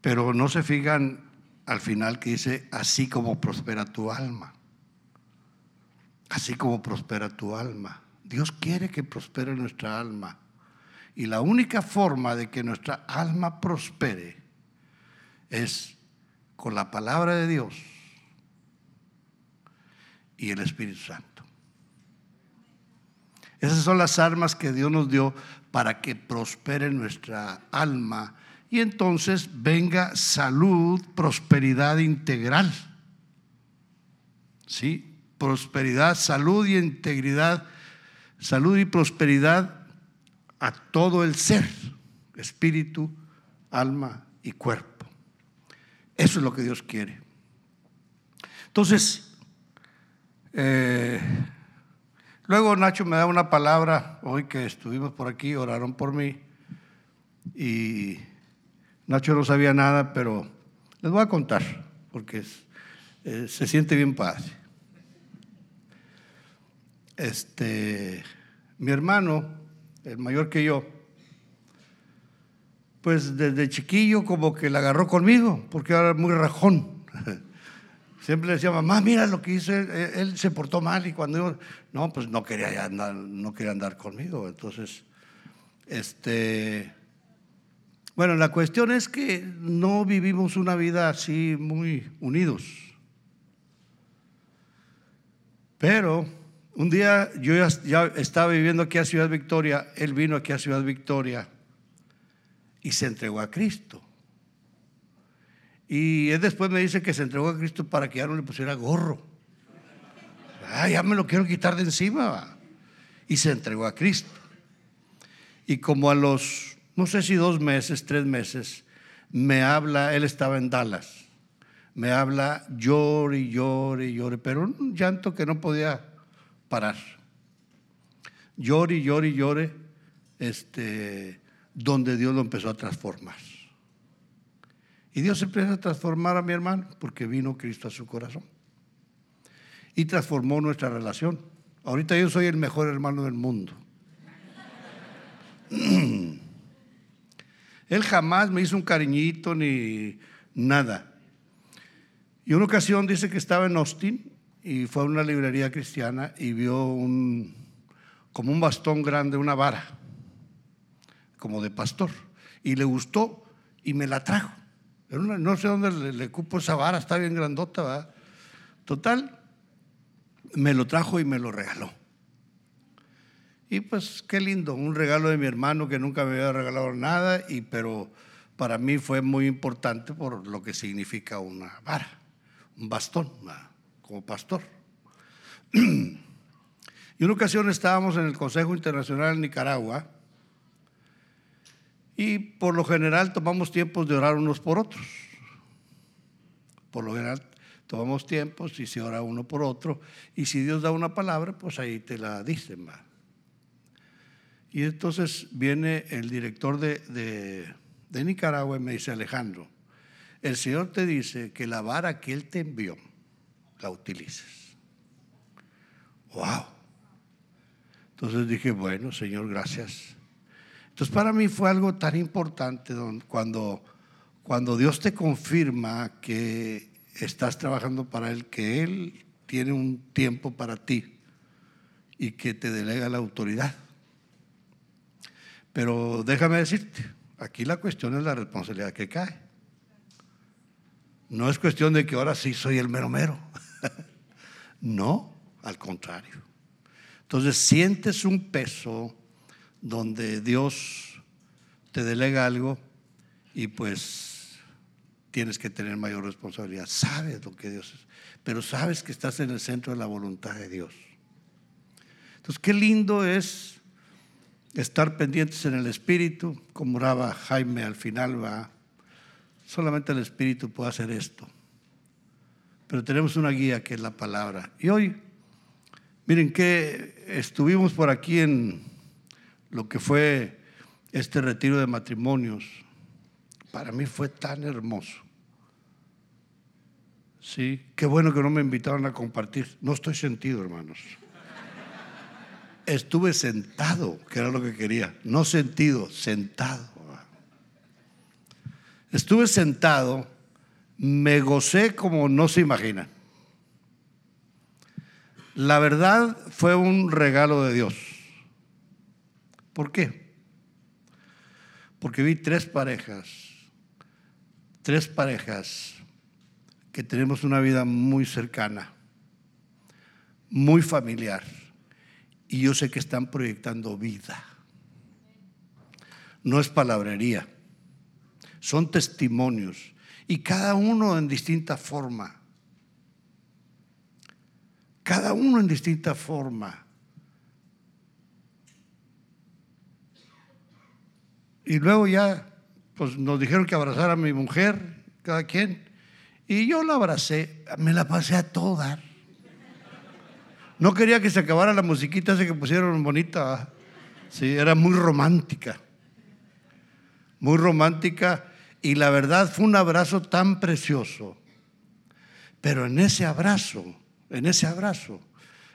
Pero no se fijan al final que dice, así como prospera tu alma. Así como prospera tu alma. Dios quiere que prospere nuestra alma. Y la única forma de que nuestra alma prospere es con la palabra de Dios y el Espíritu Santo. Esas son las armas que Dios nos dio para que prospere nuestra alma y entonces venga salud, prosperidad integral. ¿Sí? Prosperidad, salud y integridad, salud y prosperidad a todo el ser, espíritu, alma y cuerpo. Eso es lo que Dios quiere. Entonces, eh, luego Nacho me da una palabra, hoy que estuvimos por aquí, oraron por mí, y Nacho no sabía nada, pero les voy a contar, porque eh, se siente bien padre. Este, mi hermano, el mayor que yo, pues desde chiquillo como que la agarró conmigo, porque era muy rajón. Siempre le decía, mamá, mira lo que hizo, él, se portó mal y cuando yo, no, pues no quería andar, no quería andar conmigo. Entonces, este, bueno, la cuestión es que no vivimos una vida así muy unidos. Pero un día yo ya, estaba viviendo aquí a Ciudad Victoria, él vino aquí a Ciudad Victoria y se entregó a Cristo. Y él después me dice que se entregó a Cristo para que ya no le pusiera gorro. Ah, ya me lo quiero quitar de encima. Y se entregó a Cristo. Y como a los, no sé si dos meses, tres meses, me habla, él estaba en Dallas, me habla, llore y llore llore, pero un llanto que no podía parar. Llore y llore llore, este, donde Dios lo empezó a transformar. Y Dios empieza a transformar a mi hermano porque vino Cristo a su corazón. Y transformó nuestra relación. Ahorita yo soy el mejor hermano del mundo. Él jamás me hizo un cariñito ni nada. Y una ocasión dice que estaba en Austin y fue a una librería cristiana y vio un, como un bastón grande, una vara, como de pastor. Y le gustó y me la trajo no sé dónde le, cupo esa vara, está bien grandota, ¿verdad? Total, me lo trajo y me lo regaló. Y pues qué lindo, un regalo de mi hermano que nunca me había regalado nada, y, pero para mí fue muy importante por lo que significa una vara, un bastón, como pastor. Y una ocasión estábamos en el Consejo Internacional en Nicaragua y por lo general tomamos tiempos de orar unos por otros. Por lo general tomamos tiempos y se ora uno por otro. Y si Dios da una palabra, pues ahí te la dicen. Y entonces viene el director de, de, Nicaragua y me dice, Alejandro, el Señor te dice que la vara que Él te envió, la utilices. ¡Wow! Entonces dije, bueno, Señor, gracias. Entonces para mí fue algo tan importante cuando, cuando Dios te confirma que estás trabajando para Él, que Él tiene un tiempo para ti y que te delega la autoridad. Pero déjame decirte, aquí la cuestión es la responsabilidad que cae. No es cuestión de que ahora sí soy el mero mero. no, al contrario. Entonces sientes un peso donde Dios te delega algo y pues tienes que tener mayor responsabilidad. Sabes lo que Dios es, pero sabes que estás en el centro de la voluntad de Dios. Entonces, qué lindo es estar pendientes en el Espíritu, como oraba Jaime al final, va. Solamente el Espíritu puede hacer esto. Pero tenemos una guía que es la palabra. Y hoy, miren que estuvimos por aquí en lo que fue este retiro de matrimonios, para mí fue tan hermoso. Sí, qué bueno que no me invitaron a compartir. No estoy sentido, hermanos. Estuve sentado, que era lo que quería. No sentido, sentado. estuve sentado, me gocé como no se imagina. La verdad fue un regalo de Dios. ¿Por qué? Porque vi tres parejas, tres parejas que tenemos una vida muy cercana, muy familiar, y yo sé que están proyectando vida. No es palabrería, son testimonios, y cada uno en distinta forma cada uno en distinta forma. Y luego ya, pues nos dijeron que abrazara a mi mujer, cada quien, y yo la abracé, me la pasé a toda. No quería que se acabara la musiquita esa que pusieron bonita. Sí, era muy romántica. Muy romántica. Y la verdad fue un abrazo tan precioso. Pero en ese abrazo en ese abrazo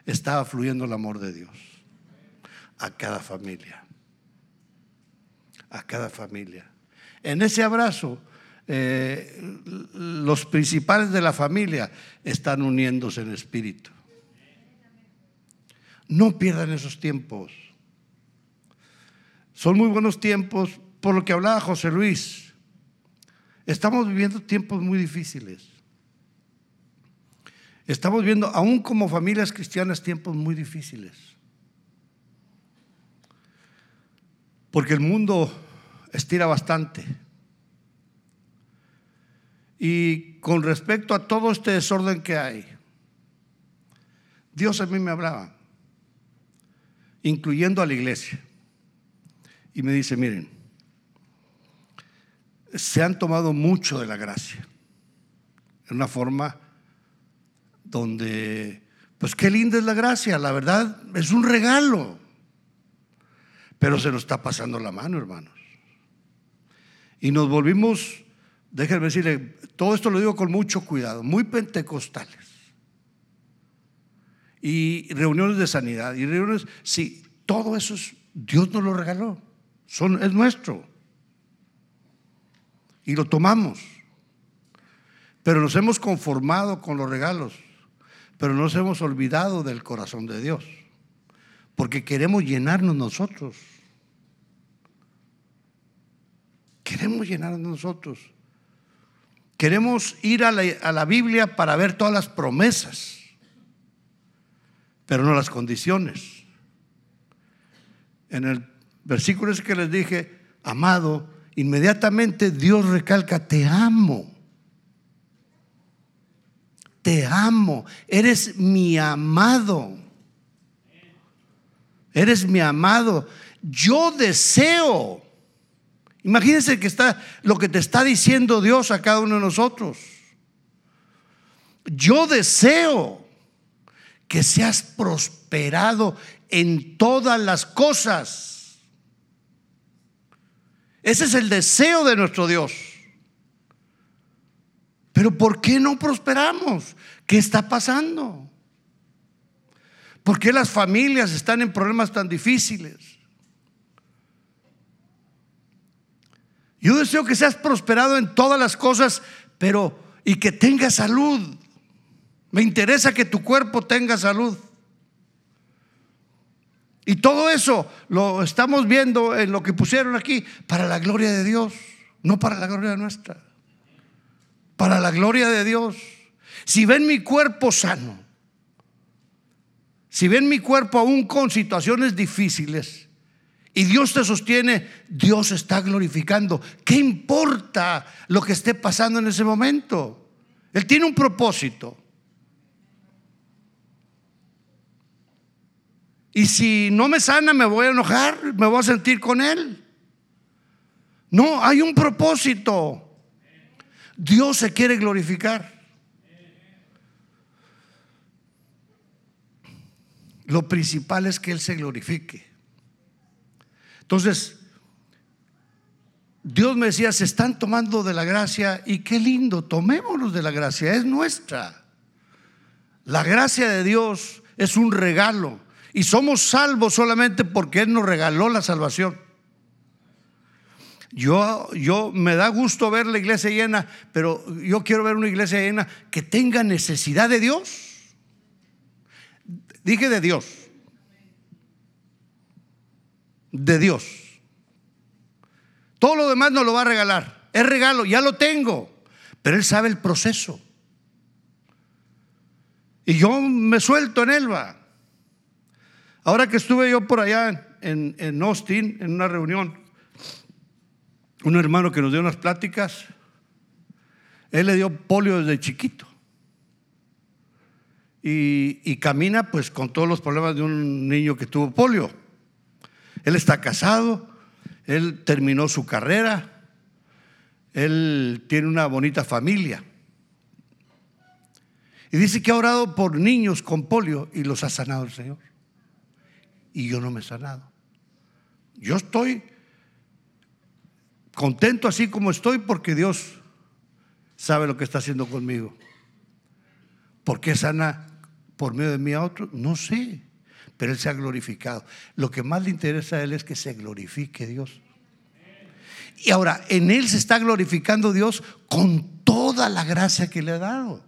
estaba fluyendo el amor de Dios a cada familia. A cada familia. En ese abrazo, eh, los principales de la familia están uniéndose en espíritu. No pierdan esos tiempos. Son muy buenos tiempos, por lo que hablaba José Luis. Estamos viviendo tiempos muy difíciles. Estamos viendo, aún como familias cristianas, tiempos muy difíciles. Porque el mundo estira bastante. Y con respecto a todo este desorden que hay, Dios a mí me hablaba, incluyendo a la iglesia. Y me dice, miren, se han tomado mucho de la gracia, en una forma donde, pues qué linda es la gracia, la verdad es un regalo, pero se nos está pasando la mano, hermanos. Y nos volvimos, déjenme decirle, todo esto lo digo con mucho cuidado, muy pentecostales. Y reuniones de sanidad, y reuniones, sí, todo eso es, Dios nos lo regaló, son, es nuestro. Y lo tomamos. Pero nos hemos conformado con los regalos pero nos hemos olvidado del corazón de Dios, porque queremos llenarnos nosotros. Queremos llenarnos nosotros. Queremos ir a la, Biblia para ver todas las promesas, pero no las condiciones. En el versículo ese que les dije, amado, inmediatamente Dios recalca, te amo te amo, eres mi amado. Eres mi amado. Yo deseo. Imagínense que está lo que te está diciendo Dios a cada uno de nosotros. Yo deseo que seas prosperado en todas las cosas. Ese es el deseo de nuestro Dios. Pero ¿por qué no prosperamos? ¿Qué está pasando? ¿Por qué las familias están en problemas tan difíciles? Yo deseo que seas prosperado en todas las cosas, pero y que tengas salud. Me interesa que tu cuerpo tenga salud. Y todo eso lo estamos viendo en lo que pusieron aquí para la gloria de Dios, no para la gloria nuestra para la gloria de Dios. Si ven mi cuerpo sano, si ven mi cuerpo aún con situaciones difíciles y Dios te sostiene, Dios está glorificando. ¿Qué importa lo que esté pasando en ese momento? Él tiene un propósito. Y si no me sana, me voy a enojar, me voy a sentir con Él. No, hay un propósito. Dios se quiere glorificar. Lo principal es que Él se glorifique. Entonces, Dios me decía, se están tomando de la gracia y qué lindo, tomémonos de la gracia, es nuestra. La gracia de Dios es un regalo y somos salvos solamente porque Él nos regaló la salvación. Yo, yo me da gusto ver la iglesia llena, pero yo quiero ver una iglesia llena que tenga necesidad de Dios. Dije de Dios. De Dios. Todo lo demás no lo va a regalar. Es regalo, ya lo tengo. Pero Él sabe el proceso. Y yo me suelto en él, va. Ahora que estuve yo por allá en, en Austin, en una reunión, un hermano que nos dio unas pláticas, él le dio polio desde chiquito. Y, y, camina pues con todos los problemas de un niño que tuvo polio. Él está casado, él terminó su carrera, él tiene una bonita familia. Y dice que ha orado por niños con polio y los ha sanado el Señor. Y yo no me he sanado. Yo estoy contento así como estoy porque Dios sabe lo que está haciendo conmigo. ¿Por qué sana por medio de mí a otro? No sé, pero Él se ha glorificado. Lo que más le interesa a Él es que se glorifique Dios. Y ahora, en Él se está glorificando Dios con toda la gracia que le ha dado.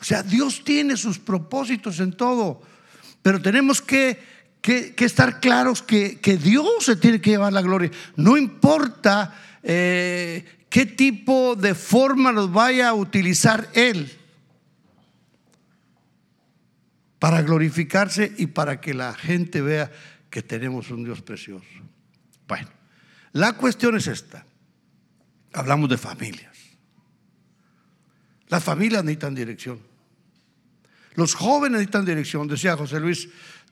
O sea, Dios tiene sus propósitos en todo, pero tenemos que que, estar claros que, Dios se tiene que llevar la gloria. No importa eh, qué tipo de forma nos vaya a utilizar Él para glorificarse y para que la gente vea que tenemos un Dios precioso. Bueno, la cuestión es esta. Hablamos de familias. Las familias necesitan dirección. Los jóvenes necesitan dirección, decía José Luis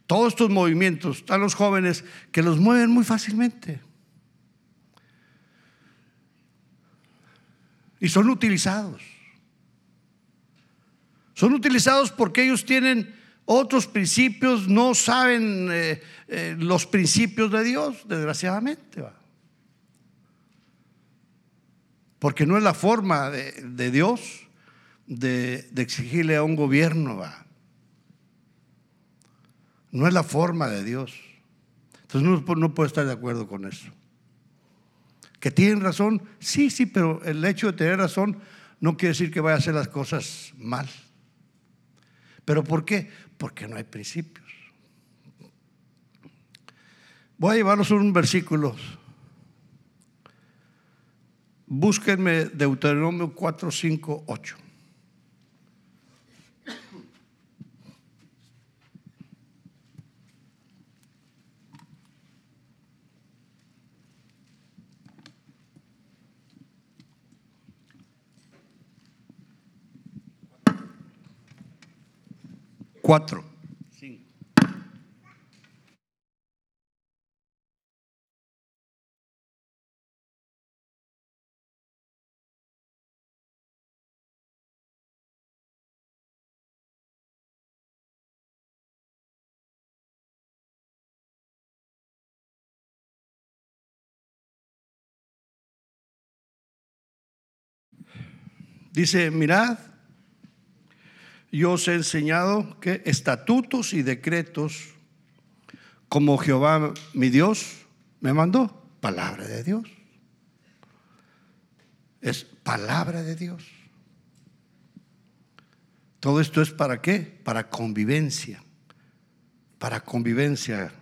todos estos movimientos, están los jóvenes que los mueven muy fácilmente. Y son utilizados. Son utilizados porque ellos tienen otros principios, no saben eh, eh, los principios de Dios, desgraciadamente. Porque no es la forma de, Dios de, exigirle a un gobierno. ¿va? No es la forma de Dios. Entonces no, no puedo estar de acuerdo con eso. ¿Que tienen razón? Sí, sí, pero el hecho de tener razón no quiere decir que vaya a hacer las cosas mal. ¿Pero por qué? Porque no hay principios. Voy a llevarlos un versículo. Búsquenme Deuteronomio 4, 5, 8. Cuatro. Dice, mirad, yo os he enseñado que estatutos y decretos como Jehová mi Dios me mandó. Palabra de Dios. Es palabra de Dios. Todo esto es para qué? Para convivencia. Para convivencia.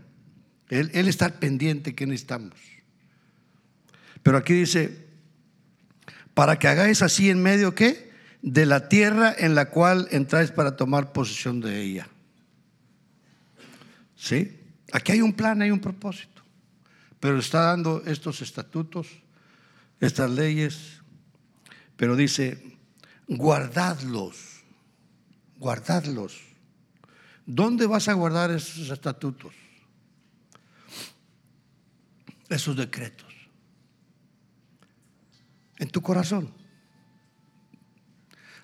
Él, él está pendiente que necesitamos. Pero aquí dice, para que hagáis así en medio qué? De la tierra en la cual entráis para tomar posesión de ella. ¿Sí? Aquí hay un plan, hay un propósito. Pero está dando estos estatutos, estas leyes, pero dice, guardadlos, guardadlos. ¿Dónde vas a guardar esos estatutos? Esos decretos. En tu corazón.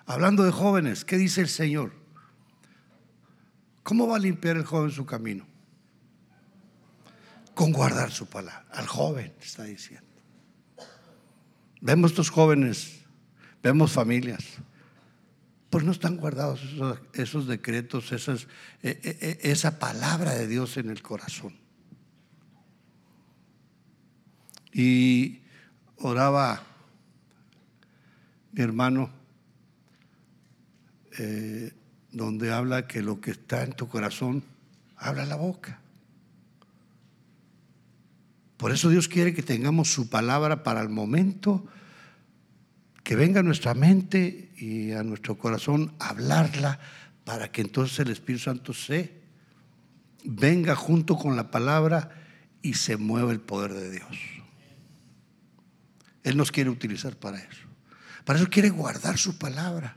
Hablando de jóvenes, ¿qué dice el Señor? ¿Cómo va a limpiar el joven su camino? Con guardar su palabra. Al joven está diciendo. Vemos estos jóvenes, vemos familias, pues no están guardados esos, decretos, esas, e, e, e, esa palabra de Dios en el corazón. Y oraba mi hermano, eh, donde habla que lo que está en tu corazón, habla la boca. Por eso Dios quiere que tengamos su palabra para el momento que venga a nuestra mente y a nuestro corazón hablarla para que entonces el Espíritu Santo se venga junto con la palabra y se mueva el poder de Dios. Él nos quiere utilizar para eso. Para eso quiere guardar su palabra.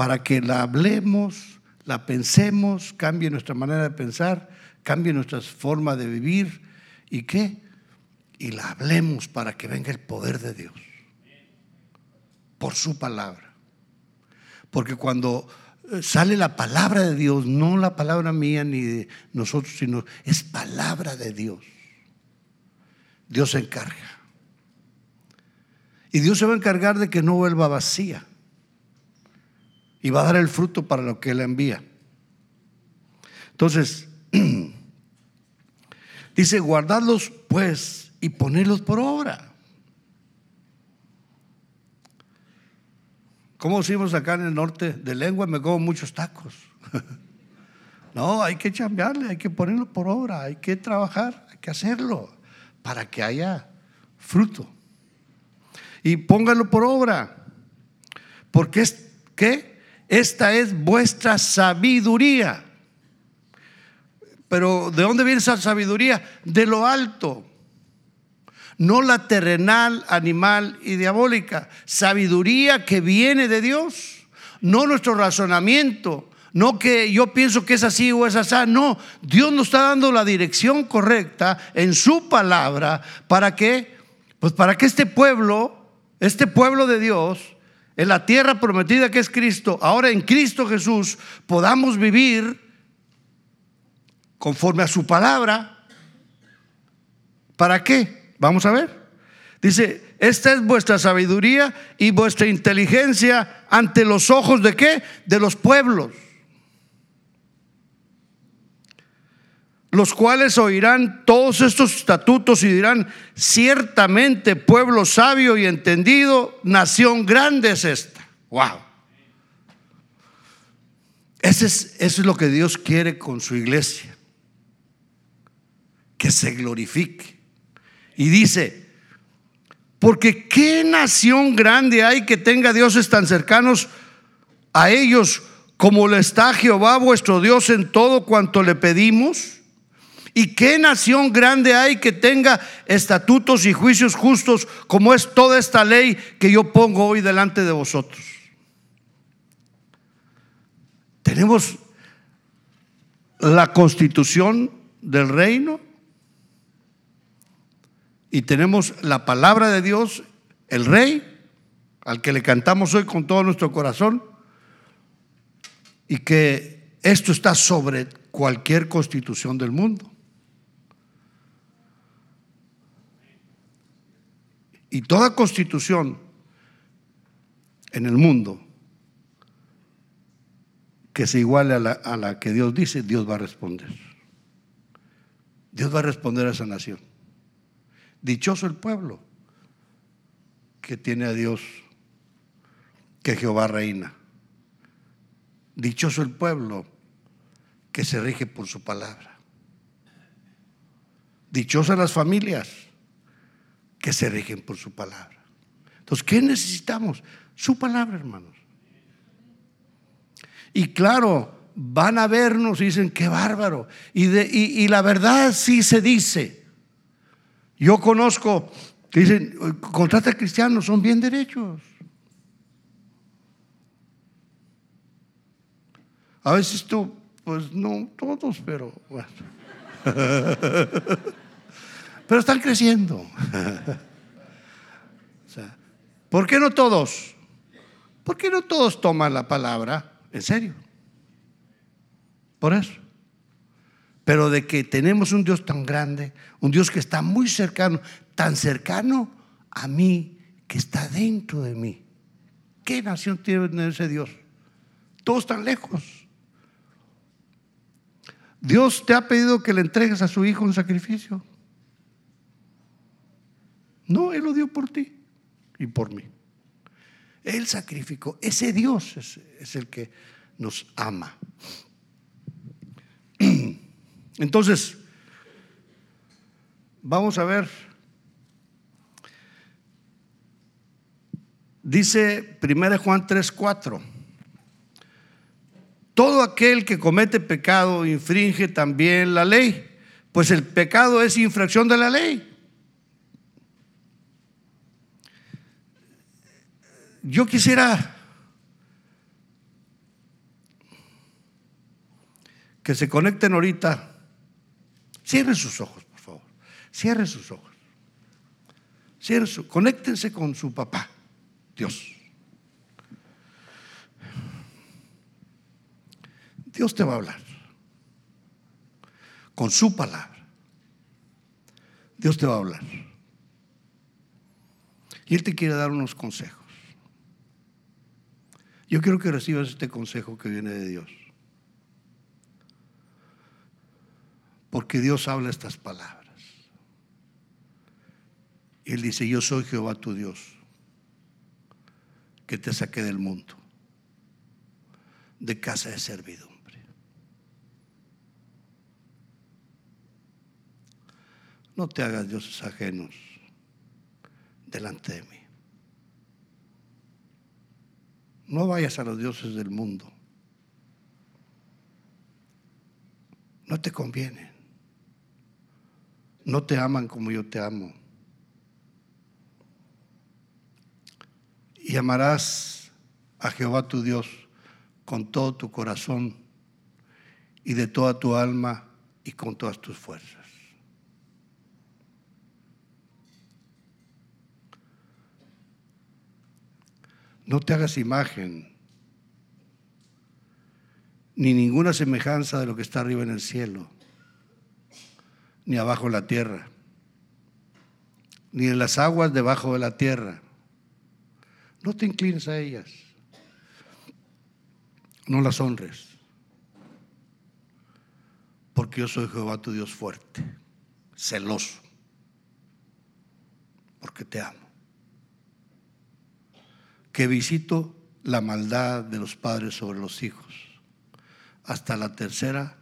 Para que la hablemos, la pensemos, cambie nuestra manera de pensar, cambie nuestra forma de vivir. ¿Y qué? Y la hablemos para que venga el poder de Dios. Por su palabra. Porque cuando eh, sale la palabra de Dios, no la palabra mía ni de nosotros, sino es palabra de Dios. Dios se encarga. Y Dios se va a encargar de que no vuelva vacía. Y va a dar el fruto para lo que Él envía. Entonces, dice, guardadlos pues y ponerlos por obra. ¿Cómo decimos acá en el norte de lengua? Me como muchos tacos. no, hay que chambearle, hay que ponerlo por obra, hay que trabajar, hay que hacerlo para que haya fruto. Y póngalo por obra. Porque es que esta es vuestra sabiduría. Pero ¿de dónde viene esa sabiduría? De lo alto. No la terrenal, animal y diabólica. Sabiduría que viene de Dios. No nuestro razonamiento, no que yo pienso que es así o es así. No, Dios nos está dando la dirección correcta en su palabra para que, pues para que este pueblo, este pueblo de Dios, en la tierra prometida que es Cristo, ahora en Cristo Jesús, podamos vivir conforme a su palabra. ¿Para qué? Vamos a ver. Dice, esta es vuestra sabiduría y vuestra inteligencia ante los ojos de qué? De los pueblos. Los cuales oirán todos estos estatutos y dirán, ciertamente pueblo sabio y entendido, nación grande es esta. Wow. Ese es, eso es lo que Dios quiere con su iglesia, que se glorifique. Y dice, porque qué nación grande hay que tenga dioses tan cercanos a ellos como lo está Jehová vuestro Dios en todo cuanto le pedimos. ¿Y qué nación grande hay que tenga estatutos y juicios justos como es toda esta ley que yo pongo hoy delante de vosotros? Tenemos la constitución del reino y tenemos la palabra de Dios, el rey, al que le cantamos hoy con todo nuestro corazón, y que esto está sobre cualquier constitución del mundo. Y toda constitución en el mundo que se iguale a la, a la, que Dios dice, Dios va a responder. Dios va a responder a esa nación. Dichoso el pueblo que tiene a Dios, que Jehová reina. Dichoso el pueblo que se rige por su palabra. Dichosas las familias que se rigen por su palabra. Entonces, ¿qué necesitamos? Su palabra, hermanos. Y claro, van a vernos y dicen, qué bárbaro. Y, y, la verdad sí se dice. Yo conozco dicen, contrata cristianos, son bien derechos. A veces tú, pues no todos, pero bueno. pero están creciendo. ¿Por qué no todos? ¿Por qué no todos toman la palabra en serio? Por eso. Pero de que tenemos un Dios tan grande, un Dios que está muy cercano, tan cercano a mí, que está dentro de mí. ¿Qué nación tiene ese Dios? Todos tan lejos. Dios te ha pedido que le entregues a su hijo un sacrificio. No, Él lo dio por ti y por mí. Él sacrificó. Ese Dios es, es el que nos ama. Entonces, vamos a ver. Dice 1 Juan 3:4. Todo aquel que comete pecado infringe también la ley, pues el pecado es infracción de la ley. Yo quisiera que se conecten ahorita. Cierren sus ojos, por favor. Cierren sus ojos. Cierren su, conéctense con su papá, Dios. Dios te va a hablar con su palabra. Dios te va a hablar. Y Él te quiere dar unos consejos. Yo quiero que recibas este consejo que viene de Dios. Porque Dios habla estas palabras. Él dice, yo soy Jehová tu Dios, que te saqué del mundo, de casa de servidumbre. No te hagas dioses ajenos delante de mí. No vayas a los dioses del mundo. No te conviene no te aman como yo te amo. Y amarás a Jehová tu Dios con todo tu corazón y de toda tu alma y con todas tus fuerzas. No te hagas imagen ni ninguna semejanza de lo que está arriba en el cielo ni abajo de la tierra, ni en las aguas debajo de la tierra. No te inclines a ellas, no las honres, porque yo soy Jehová tu Dios fuerte, celoso, porque te amo, que visito la maldad de los padres sobre los hijos, hasta la tercera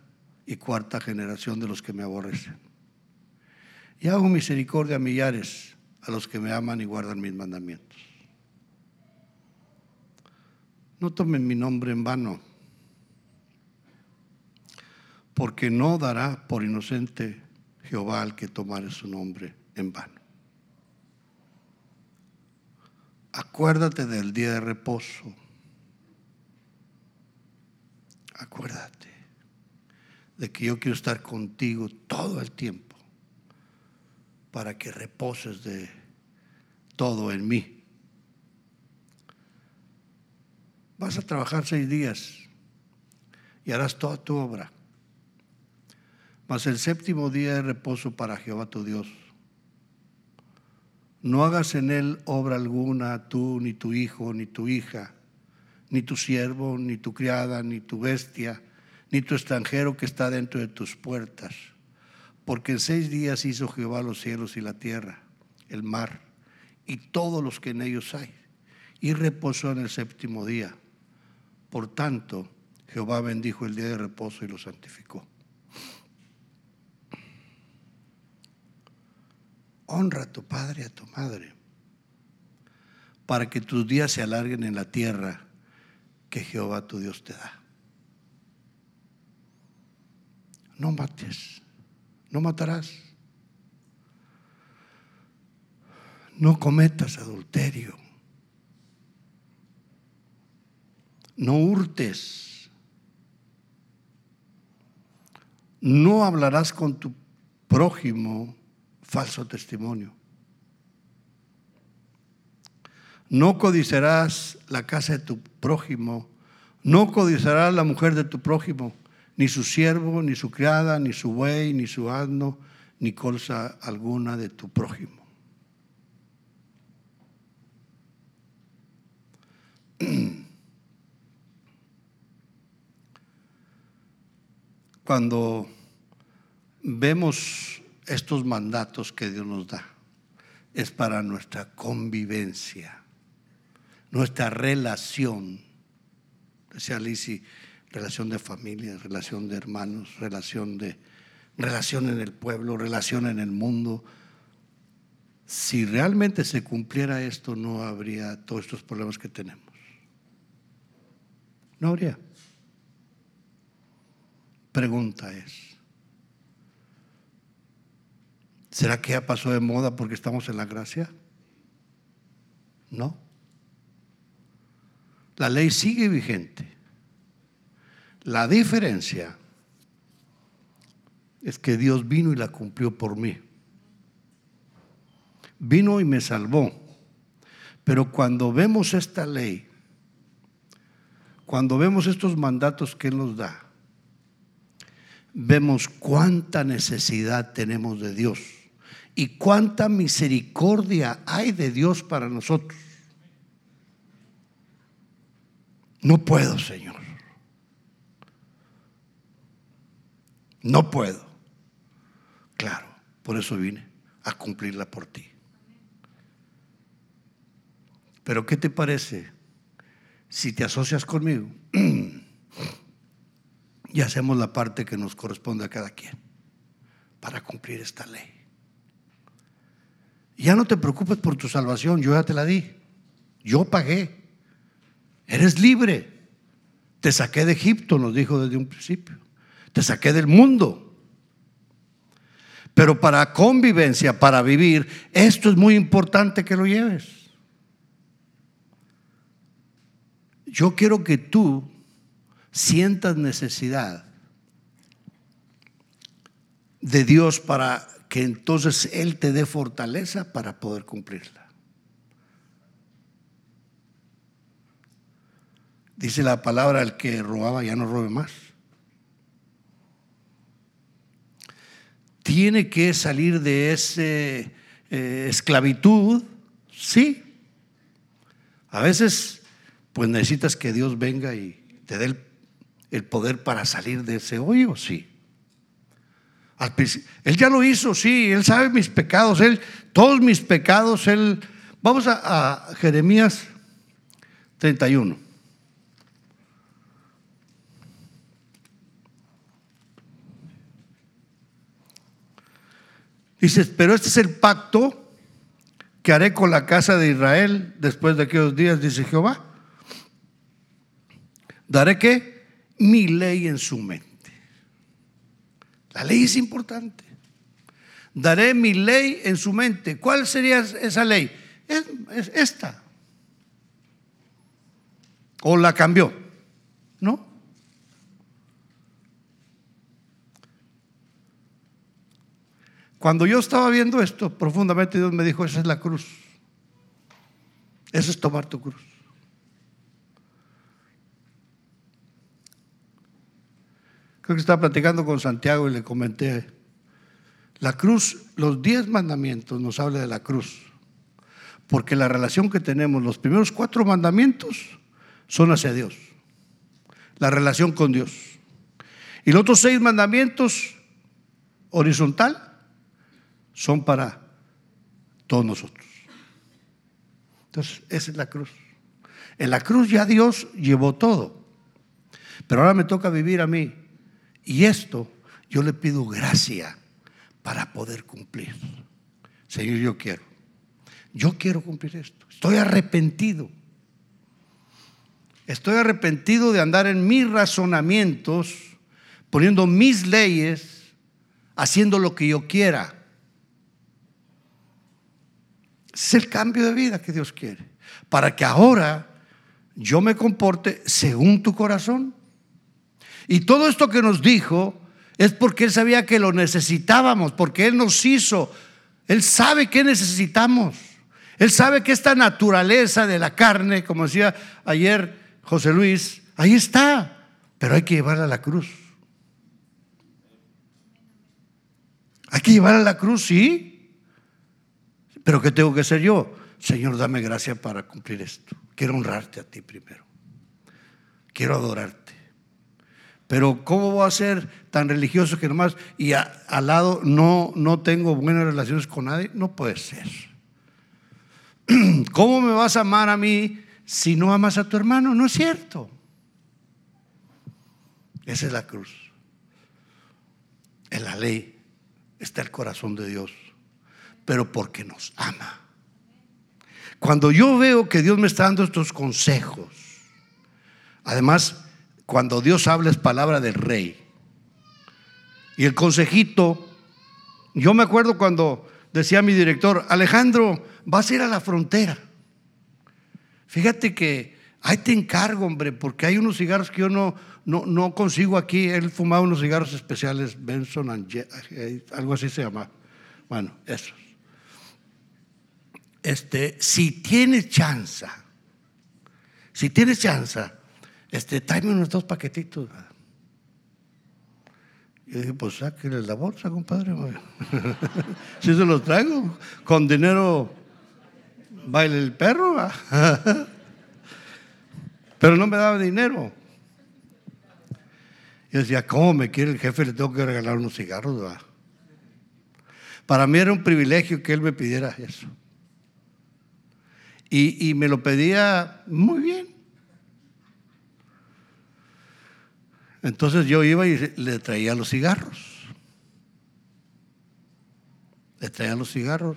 y cuarta generación de los que me aborrecen. Y hago misericordia a millares a los que me aman y guardan mis mandamientos. No tomen mi nombre en vano, porque no dará por inocente Jehová al que tomare su nombre en vano. Acuérdate del día de reposo. Acuérdate de que yo quiero estar contigo todo el tiempo para que reposes de todo en mí. Vas a trabajar seis días y harás toda tu obra. Mas el séptimo día de reposo para Jehová tu Dios. No hagas en él obra alguna, tú, ni tu hijo, ni tu hija, ni tu siervo, ni tu criada, ni tu bestia, ni tu extranjero que está dentro de tus puertas porque en seis días hizo Jehová los cielos y la tierra, el mar y todos los que en ellos hay, y reposó en el séptimo día. Por tanto, Jehová bendijo el día de reposo y lo santificó. Honra a tu padre y a tu madre, para que tus días se alarguen en la tierra que Jehová tu Dios te da. No mates no matarás. No cometas adulterio. No hurtes. No hablarás con tu prójimo falso testimonio. No codiciarás la casa de tu prójimo. No codiciarás la mujer de tu prójimo ni su siervo, ni su criada, ni su buey, ni su asno, ni cosa alguna de tu prójimo. Cuando vemos estos mandatos que Dios nos da, es para nuestra convivencia, nuestra relación. Decía Lisi, relación de familia, relación de hermanos, relación de relación en el pueblo, relación en el mundo. Si realmente se cumpliera esto, no habría todos estos problemas que tenemos. No habría. Pregunta es, ¿será que ya pasó de moda porque estamos en la gracia? No. La ley sigue vigente. La diferencia es que Dios vino y la cumplió por mí. Vino y me salvó. Pero cuando vemos esta ley, cuando vemos estos mandatos que Él nos da, vemos cuánta necesidad tenemos de Dios y cuánta misericordia hay de Dios para nosotros. No puedo, Señor. No puedo. Claro, por eso vine a cumplirla por ti. Pero ¿qué te parece si te asocias conmigo y hacemos la parte que nos corresponde a cada quien para cumplir esta ley? Ya no te preocupes por tu salvación, yo ya te la di. Yo pagué. Eres libre. Te saqué de Egipto, nos dijo desde un principio. Te saqué del mundo. Pero para convivencia, para vivir, esto es muy importante que lo lleves. Yo quiero que tú sientas necesidad de Dios para que entonces Él te dé fortaleza para poder cumplirla. Dice la palabra, el que robaba ya no robe más. tiene que salir de esa eh, esclavitud, sí. A veces, pues necesitas que Dios venga y te dé el, poder para salir de ese hoyo, sí. Él ya lo hizo, sí, Él sabe mis pecados, Él, todos mis pecados, Él... Vamos a, Jeremías 31. Dices, pero este es el pacto que haré con la casa de Israel después de aquellos días, dice Jehová. Daré que mi ley en su mente. La ley es importante. Daré mi ley en su mente. ¿Cuál sería esa ley? Es, esta. ¿O la cambió? ¿No? Cuando yo estaba viendo esto profundamente, Dios me dijo, esa es la cruz. Eso es tomar tu cruz. Creo que estaba platicando con Santiago y le comenté, la cruz, los diez mandamientos nos habla de la cruz, porque la relación que tenemos, los primeros cuatro mandamientos son hacia Dios, la relación con Dios. Y los otros seis mandamientos, horizontal, son para todos nosotros. Entonces, esa es la cruz. En la cruz ya Dios llevó todo. Pero ahora me toca vivir a mí. Y esto yo le pido gracia para poder cumplir. Señor, yo quiero. Yo quiero cumplir esto. Estoy arrepentido. Estoy arrepentido de andar en mis razonamientos, poniendo mis leyes, haciendo lo que yo quiera. Es el cambio de vida que Dios quiere. Para que ahora yo me comporte según tu corazón. Y todo esto que nos dijo es porque Él sabía que lo necesitábamos, porque Él nos hizo. Él sabe que necesitamos. Él sabe que esta naturaleza de la carne, como decía ayer José Luis, ahí está, pero hay que llevarla a la cruz. Hay que llevarla a la cruz, sí. Pero ¿qué tengo que hacer yo? Señor, dame gracia para cumplir esto. Quiero honrarte a ti primero. Quiero adorarte. Pero ¿cómo voy a ser tan religioso que nomás y al lado no, no tengo buenas relaciones con nadie? No puede ser. ¿cómo me vas a amar a mí si no amas a tu hermano? No es cierto. Esa es la cruz. En la ley está el corazón de Dios, pero porque nos ama. Cuando yo veo que Dios me está dando estos consejos, además, cuando Dios habla es palabra del rey. Y el consejito, yo me acuerdo cuando decía mi director, Alejandro, vas a ir a la frontera. Fíjate que ahí te encargo, hombre, porque hay unos cigarros que yo no, no, no consigo aquí. Él fumaba unos cigarros especiales, Benson, eh, algo así se llama. Bueno, esos este, si tienes chance, si tienes chance, este, tráeme unos dos paquetitos. Yo dije, pues sáquenle la bolsa, compadre. si se los traigo, con dinero baile el perro. Pero no me daba dinero. Yo decía, ¿cómo me quiere el jefe? Le tengo que regalar unos cigarros. Para mí era un privilegio que él me pidiera eso. Y, me lo pedía muy bien. Entonces yo iba y le traía los cigarros. Le traía los cigarros.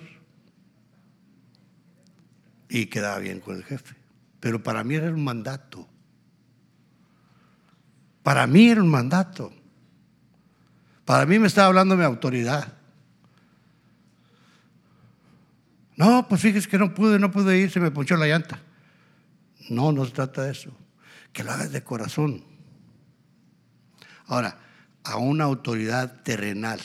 Y quedaba bien con el jefe. Pero para mí era un mandato. Para mí era un mandato. Para mí me estaba hablando mi autoridad. No, pues fíjese que no pude, no pude ir, se me ponchó la llanta. No, no se trata de eso. Que lo hagas de corazón. Ahora, a una autoridad terrenal.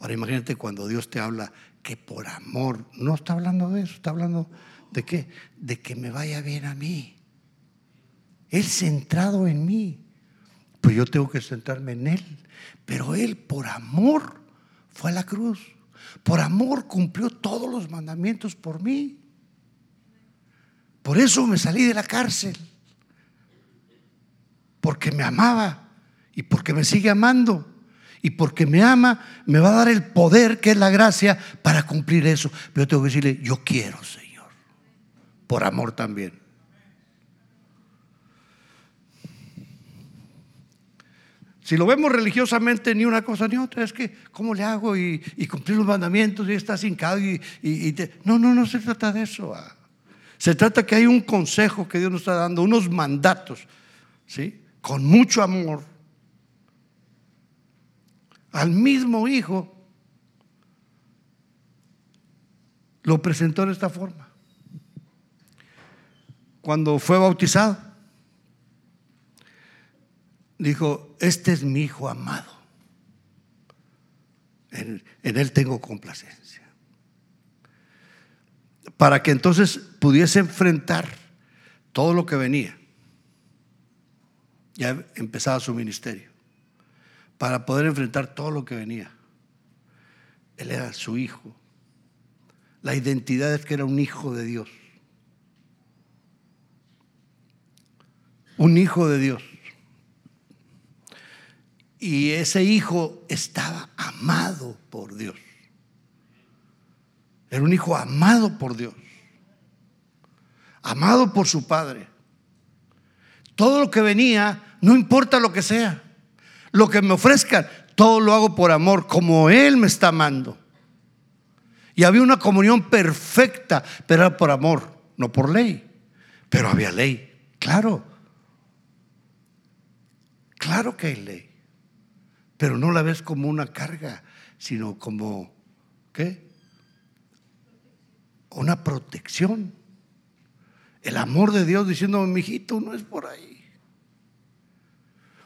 Ahora imagínate cuando Dios te habla que por amor, no está hablando de eso, está hablando de qué? De que me vaya bien a mí. Él centrado en mí. Pues yo tengo que centrarme en Él. Pero Él por amor fue a la cruz. Por amor cumplió todos los mandamientos por mí. Por eso me salí de la cárcel. Porque me amaba y porque me sigue amando. Y porque me ama, me va a dar el poder que es la gracia para cumplir eso. Pero tengo que decirle, yo quiero, Señor. Por amor también. Si lo vemos religiosamente, ni una cosa ni otra, es que, ¿cómo le hago? Y, cumplir los mandamientos y está sin y, y, No, no, no se trata de eso. Ah. Se trata que hay un consejo que Dios nos está dando, unos mandatos, ¿sí? Con mucho amor. Al mismo hijo lo presentó de esta forma. Cuando fue bautizado dijo, este es mi hijo amado. En, él tengo complacencia. Para que entonces pudiese enfrentar todo lo que venía. Ya empezaba su ministerio. Para poder enfrentar todo lo que venía. Él era su hijo. La identidad es que era un hijo de Dios. Un hijo de Dios. Y ese hijo estaba amado por Dios. Era un hijo amado por Dios. Amado por su padre. Todo lo que venía, no importa lo que sea. Lo que me ofrezcan, todo lo hago por amor, como Él me está amando. Y había una comunión perfecta, pero era por amor, no por ley. Pero había ley, claro. Claro que hay ley pero no la ves como una carga, sino como, ¿qué? Una protección. El amor de Dios diciendo, mi hijito, no es por ahí.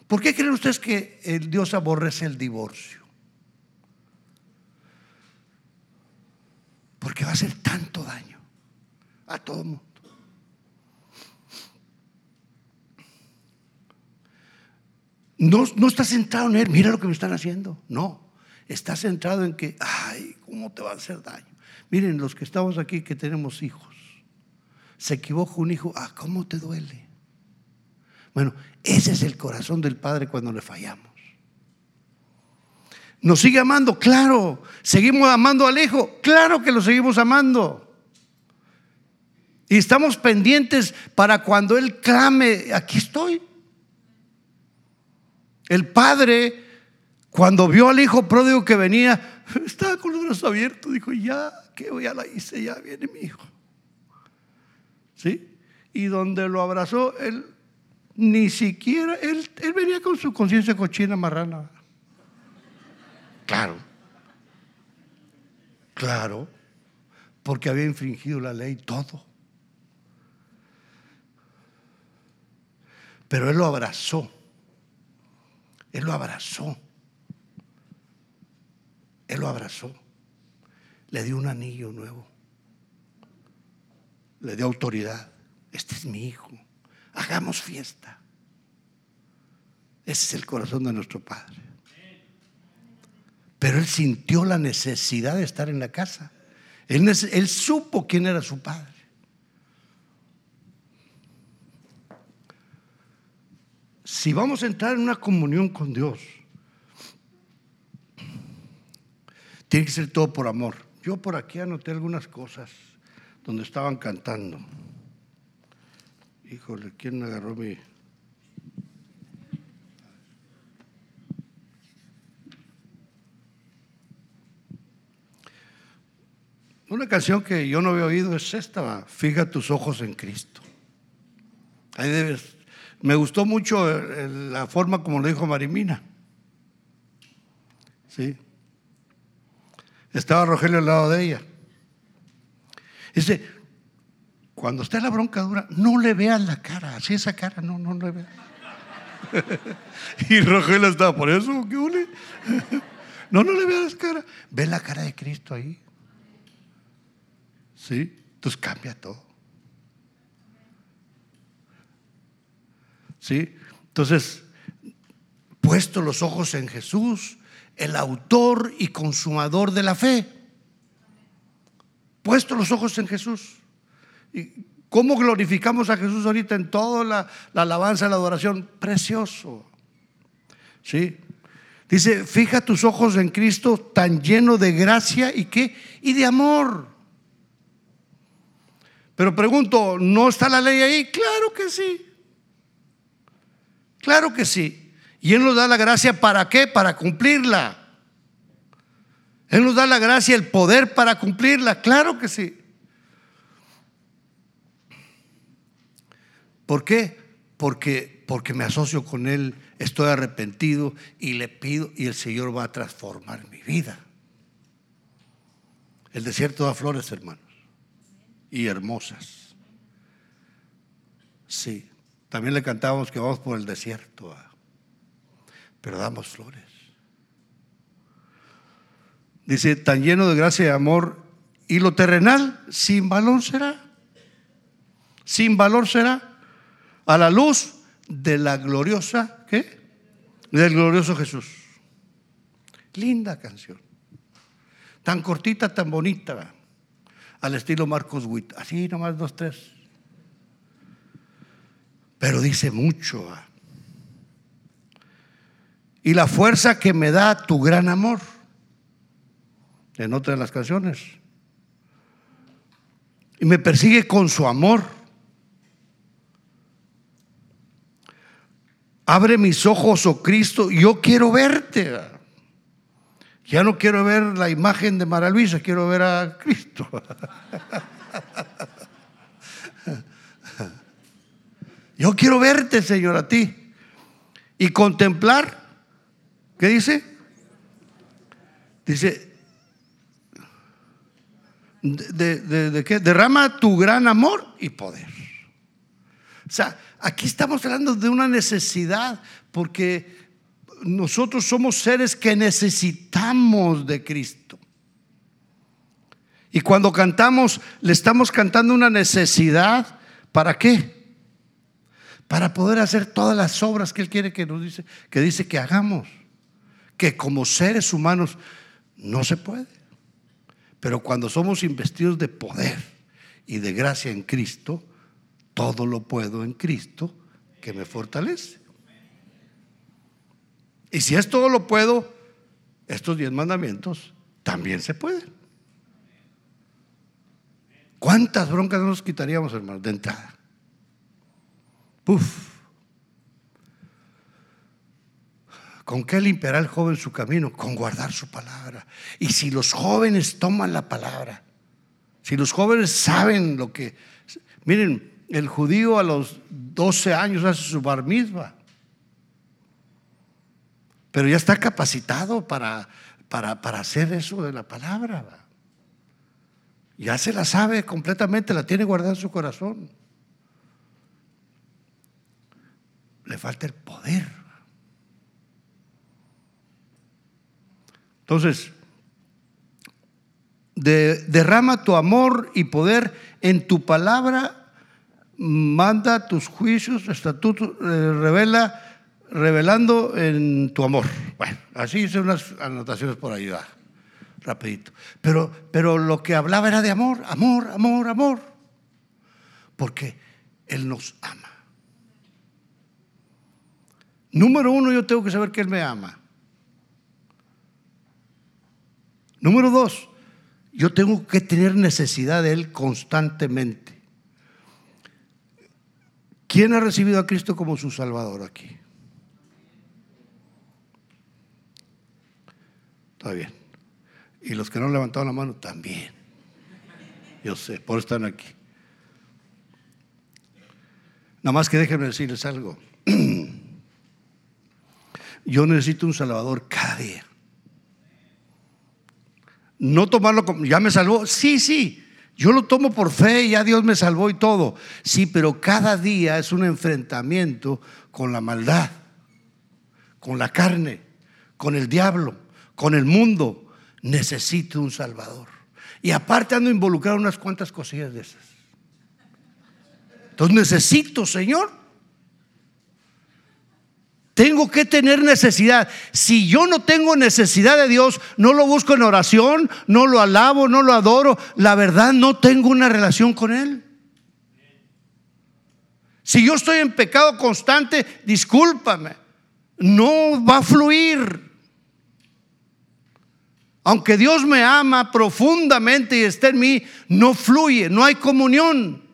¿Por qué creen ustedes que el Dios aborrece el divorcio? Porque va a hacer tanto daño a todo el mundo. No, no está centrado en él, mira lo que me están haciendo. No, está centrado en que, ay, ¿cómo te va a hacer daño? Miren, los que estamos aquí que tenemos hijos, se equivoca un hijo, ah, ¿cómo te duele? Bueno, ese es el corazón del Padre cuando le fallamos. ¿Nos sigue amando? Claro. ¿Seguimos amando al Hijo? Claro que lo seguimos amando. Y estamos pendientes para cuando Él clame, aquí estoy. El padre, cuando vio al hijo pródigo que venía, estaba con los brazos abiertos, dijo, ya, que ya la hice, ya viene mi hijo. ¿Sí? Y donde lo abrazó, él ni siquiera, él, él venía con su conciencia cochina marrana. Claro. Claro. Porque había infringido la ley todo. Pero él lo abrazó. Él lo abrazó. Él lo abrazó. Le dio un anillo nuevo. Le dio autoridad. Este es mi hijo. Hagamos fiesta. Ese es el corazón de nuestro Padre. Pero él sintió la necesidad de estar en la casa. Él, él supo quién era su padre. Si vamos a entrar en una comunión con Dios, tiene que ser todo por amor. Yo por aquí anoté algunas cosas donde estaban cantando. Híjole, ¿quién agarró mi... Una canción que yo no había oído es esta, Fija tus ojos en Cristo. Ahí. Me gustó mucho la forma como lo dijo Marimina. Sí. Estaba Rogelio al lado de ella. Dice, cuando esté la bronca dura, no le vean la cara, así esa cara, no, no le vean. y Rogelio estaba por eso, ¿qué no, no le vean la cara, ve la cara de Cristo ahí. ¿Sí? Entonces cambia todo. ¿Sí? Entonces, puesto los ojos en Jesús, el autor y consumador de la fe. Puesto los ojos en Jesús. ¿Y cómo glorificamos a Jesús ahorita en toda la, la alabanza, la adoración? Precioso. ¿Sí? Dice, fija tus ojos en Cristo tan lleno de gracia y qué? Y de amor. Pero pregunto, ¿no está la ley ahí? Claro que sí. Claro que sí. Y Él nos da la gracia para qué? Para cumplirla. Él nos da la gracia, el poder para cumplirla. Claro que sí. ¿Por qué? Porque, porque me asocio con Él, estoy arrepentido y le pido y el Señor va a transformar mi vida. El desierto da flores, hermano y hermosas. Sí, también le cantábamos que vamos por el desierto, ah, pero damos flores. Dice, tan lleno de gracia y amor, y lo terrenal sin valor será. Sin valor será a la luz de la gloriosa, ¿qué? Del glorioso Jesús. Linda canción. Tan cortita, tan bonita al estilo Marcos Witt. Así nomás dos, tres. Pero dice mucho. Ah. Y la fuerza que me da tu gran amor. En otra de las canciones. Y me persigue con su amor. Abre mis ojos, oh Cristo, yo quiero verte. Ya no quiero ver la imagen de Mara Luisa, quiero ver a Cristo. Yo quiero verte, Señor, a ti. Y contemplar, ¿qué dice? Dice, de, de, qué? Derrama tu gran amor y poder. O sea, aquí estamos hablando de una necesidad, porque nosotros somos seres que necesitamos de Cristo. Y cuando cantamos, le estamos cantando una necesidad. ¿Para qué? Para poder hacer todas las obras que Él quiere que nos dice, que dice que hagamos. Que como seres humanos no se puede. Pero cuando somos investidos de poder y de gracia en Cristo, todo lo puedo en Cristo que me fortalece. Y si es todo lo puedo, estos diez mandamientos también se pueden. ¿Cuántas broncas nos quitaríamos, hermano, de entrada? Puf. ¿Con qué limpiará el joven su camino? Con guardar su palabra. Y si los jóvenes toman la palabra, si los jóvenes saben lo que... Miren, el judío a los 12 años hace su bar mitzvah. Pero ya está capacitado para, para, para hacer eso de la palabra. Ya se la sabe completamente, la tiene guardada en su corazón. Le falta el poder. Entonces, derrama tu amor y poder en tu palabra, manda tus juicios, estatutos, eh, revela, revelando en tu amor. Bueno, así hice unas anotaciones por ayudar, rapidito. Pero, pero lo que hablaba era de amor, amor, amor, amor. Porque Él nos ama. Número uno, yo tengo que saber que Él me ama. Número dos, yo tengo que tener necesidad de Él constantemente. ¿Quién ha recibido a Cristo como su Salvador aquí? Está bien. Y los que no han levantado la mano también. Yo sé, por eso están aquí. Nada más que déjenme decirles algo. Yo necesito un Salvador cada día. No tomarlo como, ya me salvó. Sí, sí, yo lo tomo por fe, ya Dios me salvó y todo. Sí, pero cada día es un enfrentamiento con la maldad, con la carne, con el diablo, con el mundo. Necesito un Salvador. Y aparte ando involucrado en unas cuantas cosillas de esas. Entonces necesito, Señor, tengo que tener necesidad. Si yo no tengo necesidad de Dios, no lo busco en oración, no lo alabo, no lo adoro, la verdad no tengo una relación con Él. Si yo estoy en pecado constante, discúlpame, no va a fluir. Aunque Dios me ama profundamente y esté en mí, no fluye, no hay comunión.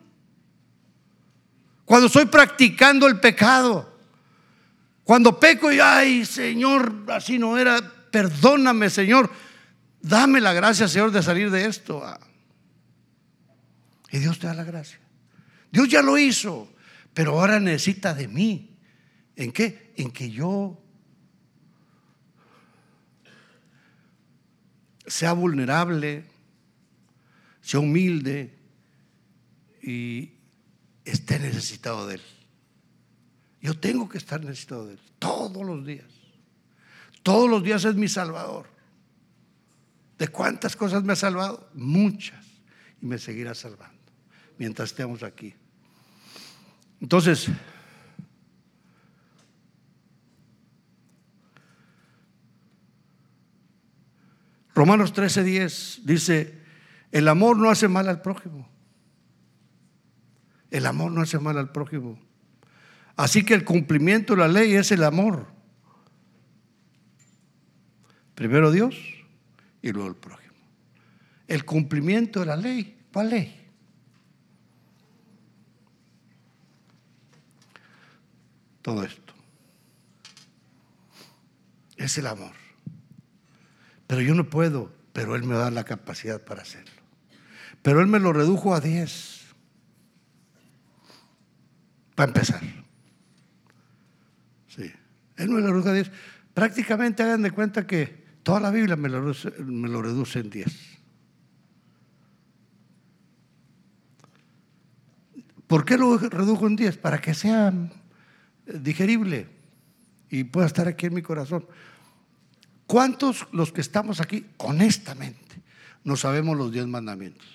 Cuando estoy practicando el pecado, cuando peco y, ay, Señor, así no era, perdóname, Señor, dame la gracia, Señor, de salir de esto. Ah. Y Dios te da la gracia. Dios ya lo hizo, pero ahora necesita de mí. ¿En qué? En que yo sea vulnerable, sea humilde y esté necesitado de Él. Yo tengo que estar necesitado de Él todos los días. Todos los días es mi Salvador. ¿De cuántas cosas me ha salvado? Muchas. Y me seguirá salvando mientras estemos aquí. Entonces, Romanos 13:10 dice, el amor no hace mal al prójimo. El amor no hace mal al prójimo. Así que el cumplimiento de la ley es el amor. Primero Dios y luego el prójimo. El cumplimiento de la ley. ¿Cuál ley? Todo esto. Es el amor. Pero yo no puedo, pero Él me da la capacidad para hacerlo. Pero Él me lo redujo a 10. Para empezar. Él me lo reduce a 10. Prácticamente hagan de cuenta que toda la Biblia me lo, reduce, en 10. ¿Por qué lo redujo en 10? Para que sea digerible y pueda estar aquí en mi corazón. ¿Cuántos los que estamos aquí, honestamente, no sabemos los 10 mandamientos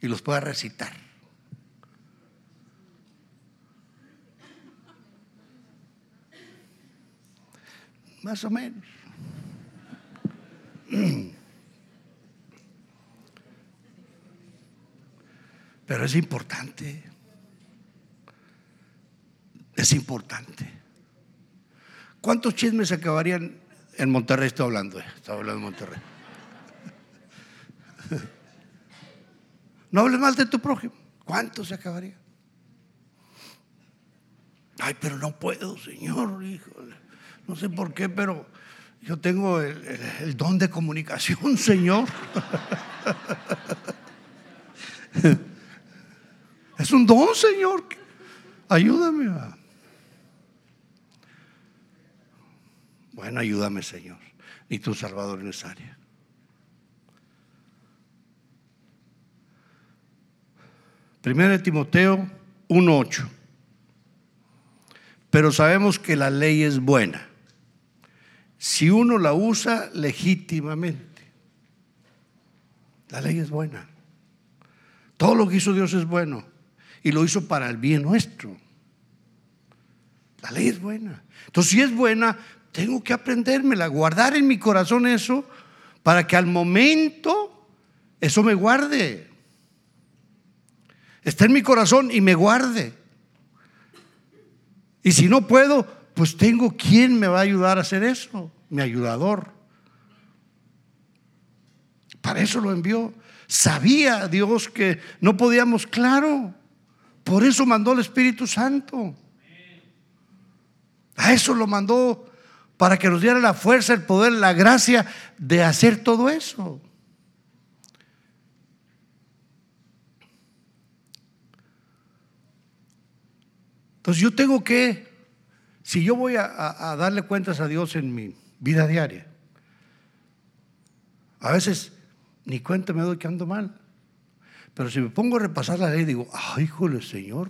y los pueda recitar? Más o menos. Pero es importante. Es importante. ¿Cuántos chismes acabarían en Monterrey? Estoy hablando, eh, estoy hablando de Monterrey. No hables mal de tu prójimo. ¿Cuánto se acabaría? Ay, pero no puedo, Señor, híjole. No sé por qué, pero yo tengo el, don de comunicación, Señor. es un don, Señor. Ayúdame. Bueno, ayúdame, Señor. Y tu Salvador en esa área. Primero de Timoteo 1.8. Pero sabemos que la ley es buena si uno la usa legítimamente. La ley es buena. Todo lo que hizo Dios es bueno y lo hizo para el bien nuestro. La ley es buena. Entonces, si es buena, tengo que aprendérmela, guardar en mi corazón eso para que al momento eso me guarde. Está en mi corazón y me guarde. Y si no puedo, pues tengo quien me va a ayudar a hacer eso, mi ayudador. Para eso lo envió. Sabía Dios que no podíamos, claro. Por eso mandó el Espíritu Santo. A eso lo mandó para que nos diera la fuerza, el poder, la gracia de hacer todo eso. Entonces yo tengo que, si yo voy a, darle cuentas a Dios en mi vida diaria, a veces ni cuenta me doy que ando mal. Pero si me pongo a repasar la ley, digo, ay, híjole, Señor.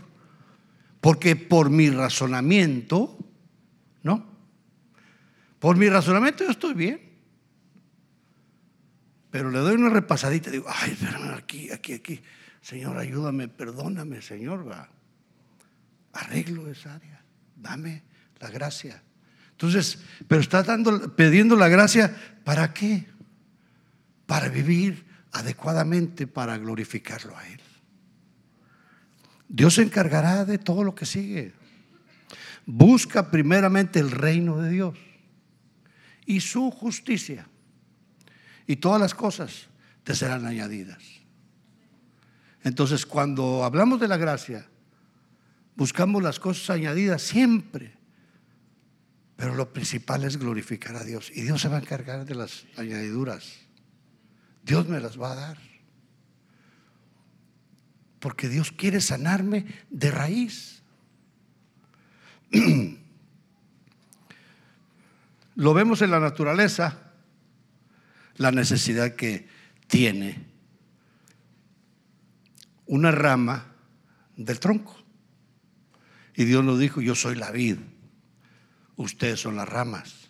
Porque por mi razonamiento, ¿no? Por mi razonamiento yo estoy bien. Pero le doy una repasadita y digo, ay, espérame, aquí, aquí, aquí. Señor, ayúdame, perdóname, Señor. Va arreglo esa área, dame la gracia. Entonces, pero está dando, pidiendo la gracia, ¿para qué? Para vivir adecuadamente, para glorificarlo a Él. Dios se encargará de todo lo que sigue. Busca primeramente el reino de Dios y su justicia. Y todas las cosas te serán añadidas. Entonces, cuando hablamos de la gracia, Buscamos las cosas añadidas siempre. Pero lo principal es glorificar a Dios. Y Dios se va a encargar de las añadiduras. Dios me las va a dar. Porque Dios quiere sanarme de raíz. Lo vemos en la naturaleza, la necesidad que tiene una rama del tronco. Y Dios nos dijo, yo soy la vid, ustedes son las ramas.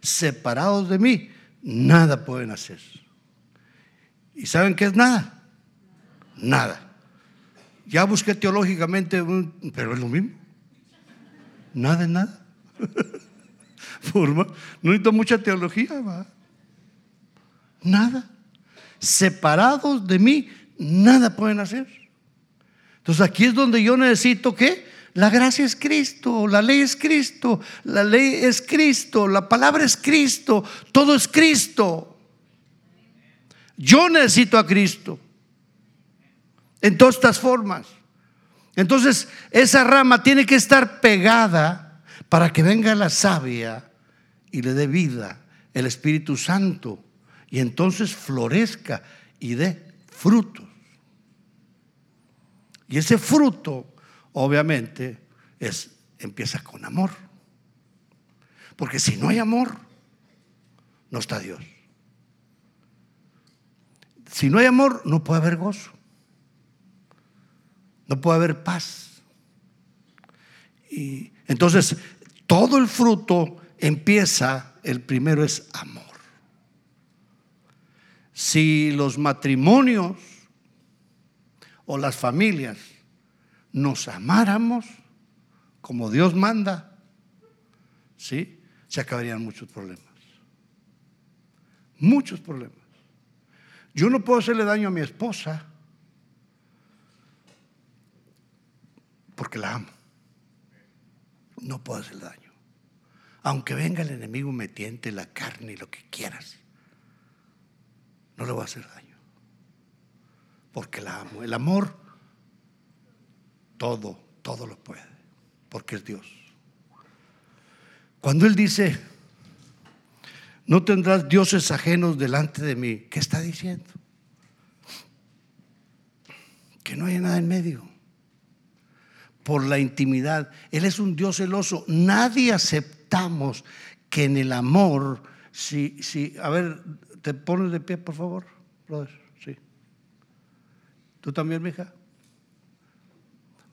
Separados de mí, nada pueden hacer. ¿Y saben qué es nada? Nada. Ya busqué teológicamente, pero es lo mismo. Nada es nada. Forma. No necesito mucha teología, va. Nada. Separados de mí, nada pueden hacer. Entonces aquí es donde yo necesito que la gracia es Cristo, la ley es Cristo, la ley es Cristo, la palabra es Cristo, todo es Cristo. Yo necesito a Cristo en todas estas formas. Entonces esa rama tiene que estar pegada para que venga la savia y le dé vida el Espíritu Santo y entonces florezca y dé frutos. Y ese fruto, obviamente, es, empieza con amor. Porque si no hay amor, no está Dios. Si no hay amor, no puede haber gozo. No puede haber paz. Y entonces, todo el fruto empieza, el primero es amor. Si los matrimonios o las familias nos amáramos como Dios manda, ¿sí? Se acabarían muchos problemas. Muchos problemas. Yo no puedo hacerle daño a mi esposa porque la amo. No puedo hacerle daño. Aunque venga el enemigo me la carne y lo que quieras, no le voy a hacer daño. porque la amo. El amor, todo, todo lo puede, porque es Dios. Cuando Él dice, no tendrás dioses ajenos delante de mí, ¿qué está diciendo? Que no haya nada en medio. Por la intimidad. Él es un Dios celoso. Nadie aceptamos que en el amor, si, si, a ver, te pones de pie, por favor, brother. ¿Tú también, mija?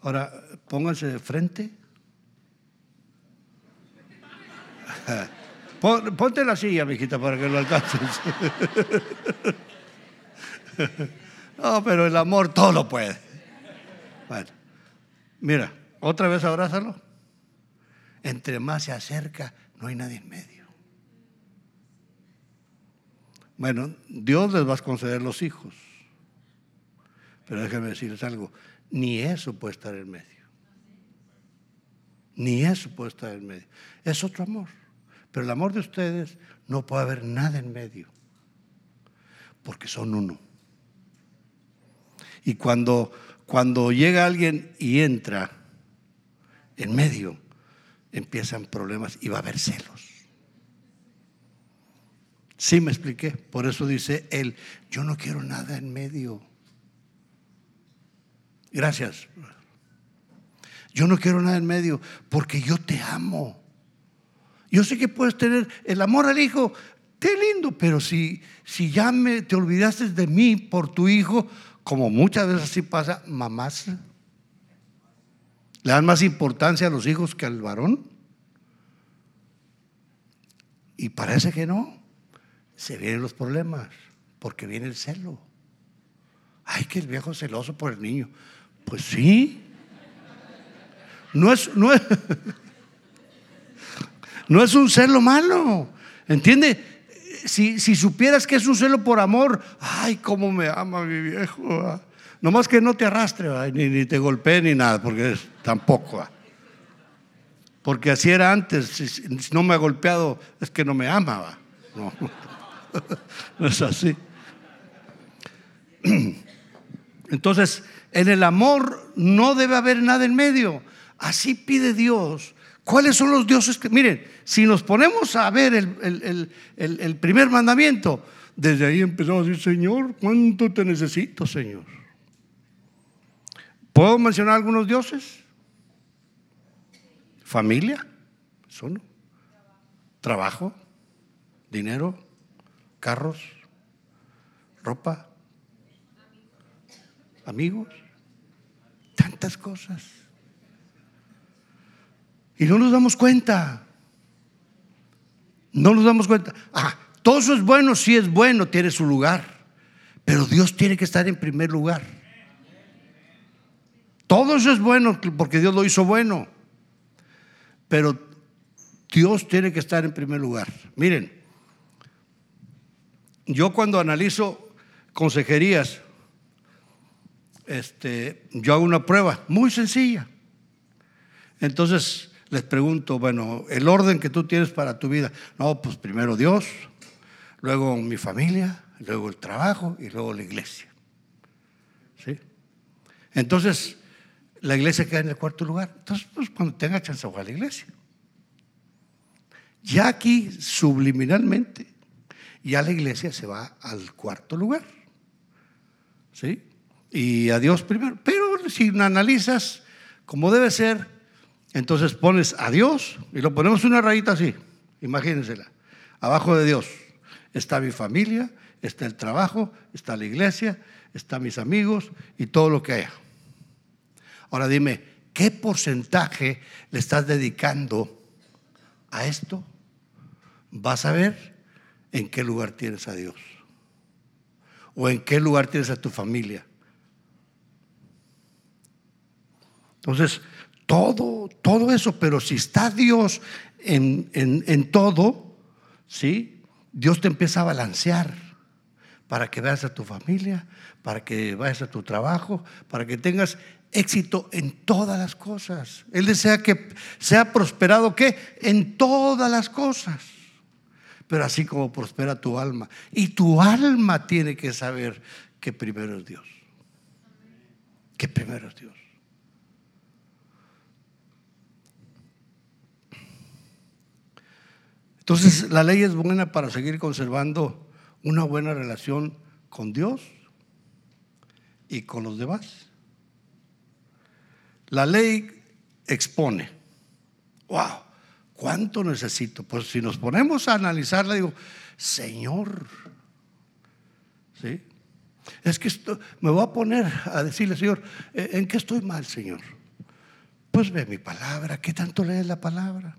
Ahora, pónganse de frente. Ponte la silla, mijita, para que lo alcances. No, pero el amor todo lo puede. Bueno, mira, otra vez abrázalo. Entre más se acerca, no hay nadie en medio. Bueno, Dios les va a conceder los hijos. Pero déjenme decirles algo, ni eso puede estar en medio. Ni eso puede estar en medio. Es otro amor. Pero el amor de ustedes no puede haber nada en medio. Porque son uno. Y cuando, cuando llega alguien y entra en medio, empiezan problemas y va a haber celos. Sí me expliqué. Por eso dice él, yo no quiero nada en medio. Gracias. Yo no quiero nada en medio porque yo te amo. Yo sé que puedes tener el amor al hijo, qué lindo, pero si, si ya me, te olvidaste de mí por tu hijo, como muchas veces así pasa, mamás le dan más importancia a los hijos que al varón. Y parece que no. Se vienen los problemas, porque viene el celo. Ay, que el viejo celoso por el niño. Pues sí. No es, no es, no es un celo malo. ¿Entiende? Si, supieras que es un celo por amor, ay, cómo me ama mi viejo. No más que no te arrastre, ni, te golpee ni nada, porque tampoco. Porque así era antes. Si, no me ha golpeado, es que no me ama. No, no es así. Entonces, en el amor no debe haber nada en medio. Así pide Dios. ¿Cuáles son los dioses que... Miren, si nos ponemos a ver el, primer mandamiento, desde ahí empezamos a decir, Señor, ¿cuánto te necesito, Señor? ¿Puedo mencionar algunos dioses? Familia, eso no. Trabajo, dinero, carros, ropa, amigos, tantas cosas. Y no nos damos cuenta. No nos damos cuenta. Ah, todo eso es bueno, sí es bueno, tiene su lugar. Pero Dios tiene que estar en primer lugar. Todo eso es bueno porque Dios lo hizo bueno. Pero Dios tiene que estar en primer lugar. Miren, yo cuando analizo consejerías, este, yo hago una prueba muy sencilla. Entonces les pregunto, bueno, el orden que tú tienes para tu vida. No, pues primero Dios, luego mi familia, luego el trabajo y luego la iglesia. ¿Sí? Entonces, la iglesia queda en el cuarto lugar. Entonces, pues cuando tenga chance, voy a la iglesia. Ya aquí, subliminalmente, ya la iglesia se va al cuarto lugar. ¿Sí? Y a Dios primero. Pero si analizas como debe ser, entonces pones a Dios y lo ponemos una rayita así, imagínensela. Abajo de Dios está mi familia, está el trabajo, está la iglesia, están mis amigos y todo lo que haya. Ahora dime, ¿qué porcentaje le estás dedicando a esto? Vas a ver en qué lugar tienes a Dios o en qué lugar tienes a tu familia Entonces, todo, todo eso, pero si está Dios en, en, todo, ¿sí? Dios te empieza a balancear para que veas a tu familia, para que vayas a tu trabajo, para que tengas éxito en todas las cosas. Él desea que sea prosperado, ¿qué? En todas las cosas. Pero así como prospera tu alma. Y tu alma tiene que saber que primero es Dios. que primero es Dios. Entonces, la ley es buena para seguir conservando una buena relación con Dios y con los demás. La ley expone. ¡Wow! ¿Cuánto necesito? Pues si nos ponemos a analizarla, digo, Señor, ¿sí? Es que me voy a poner a decirle, Señor, ¿en qué estoy mal, Señor? Pues ve mi palabra, ¿qué tanto lees la palabra?